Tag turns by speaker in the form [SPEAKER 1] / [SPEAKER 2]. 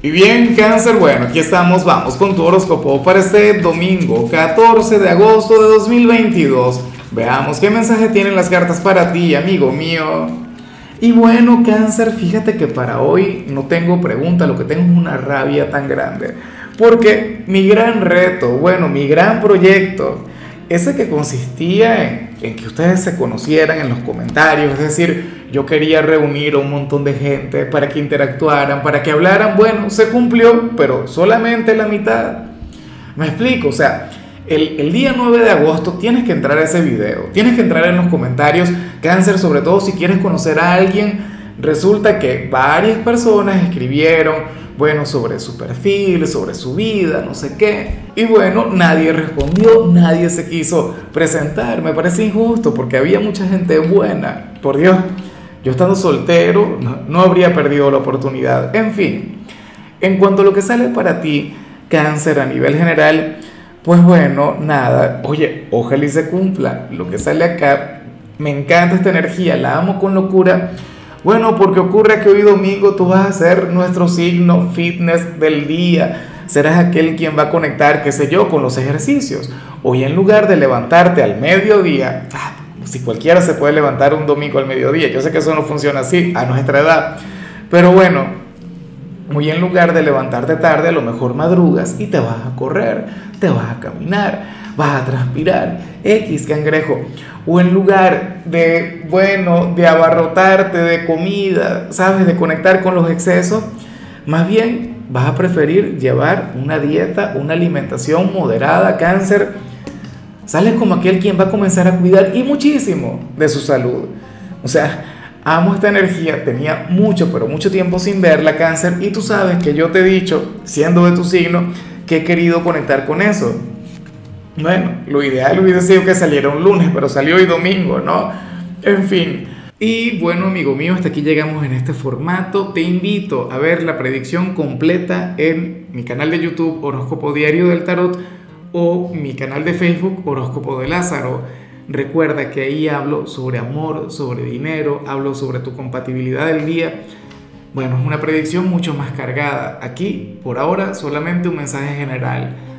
[SPEAKER 1] Y bien, cáncer, bueno, aquí estamos, vamos con tu horóscopo para este domingo 14 de agosto de 2022. Veamos qué mensaje tienen las cartas para ti, amigo mío. Y bueno, cáncer, fíjate que para hoy no tengo pregunta, lo que tengo es una rabia tan grande. Porque mi gran reto, bueno, mi gran proyecto, ese que consistía en, que ustedes se conocieran en los comentarios, es decir, yo quería reunir a un montón de gente para que interactuaran, para que hablaran. Bueno, se cumplió, pero solamente la mitad. Me explico, o sea, el, el, día 9 de agosto tienes que entrar a ese video, tienes que entrar en los comentarios, cáncer, sobre todo si quieres conocer a alguien. Resulta que varias personas escribieron, bueno, sobre su perfil, sobre su vida, no sé qué. Y bueno, nadie respondió, nadie se quiso presentar. Me parece injusto porque había mucha gente buena, por Dios. Yo estando soltero no, habría perdido la oportunidad. En fin, en cuanto a lo que sale para ti, cáncer a nivel general, pues bueno, nada, oye, ojalá y se cumpla. Lo que sale acá, me encanta esta energía, la amo con locura. Bueno, porque ocurre que hoy domingo tú vas a ser nuestro signo fitness del día. Serás aquel quien va a conectar, qué sé yo, con los ejercicios. Hoy en lugar de levantarte al mediodía, ah, si cualquiera se puede levantar un domingo al mediodía, yo sé que eso no funciona así a nuestra edad, pero bueno, muy en lugar de levantarte tarde, a lo mejor madrugas y te vas a correr, te vas a caminar, vas a transpirar, X cangrejo, o en lugar de, bueno, de abarrotarte de comida, sabes, de conectar con los excesos, más bien vas a preferir llevar una dieta, una alimentación moderada, cáncer, Sales como aquel quien va a comenzar a cuidar y muchísimo de su salud. O sea, amo esta energía, tenía mucho, pero mucho tiempo sin verla, cáncer, y tú sabes que yo te he dicho, siendo de tu signo, que he querido conectar con eso. Bueno, lo ideal hubiese sido que saliera un lunes, pero salió hoy domingo, ¿no? En fin. Y bueno, amigo mío, hasta aquí llegamos en este formato. Te invito a ver la predicción completa en mi canal de YouTube Horóscopo Diario del Tarot o mi canal de Facebook Horóscopo de Lázaro. Recuerda que ahí hablo sobre amor, sobre dinero, hablo sobre tu compatibilidad del día. Bueno, es una predicción mucho más cargada. Aquí, por ahora, solamente un mensaje general.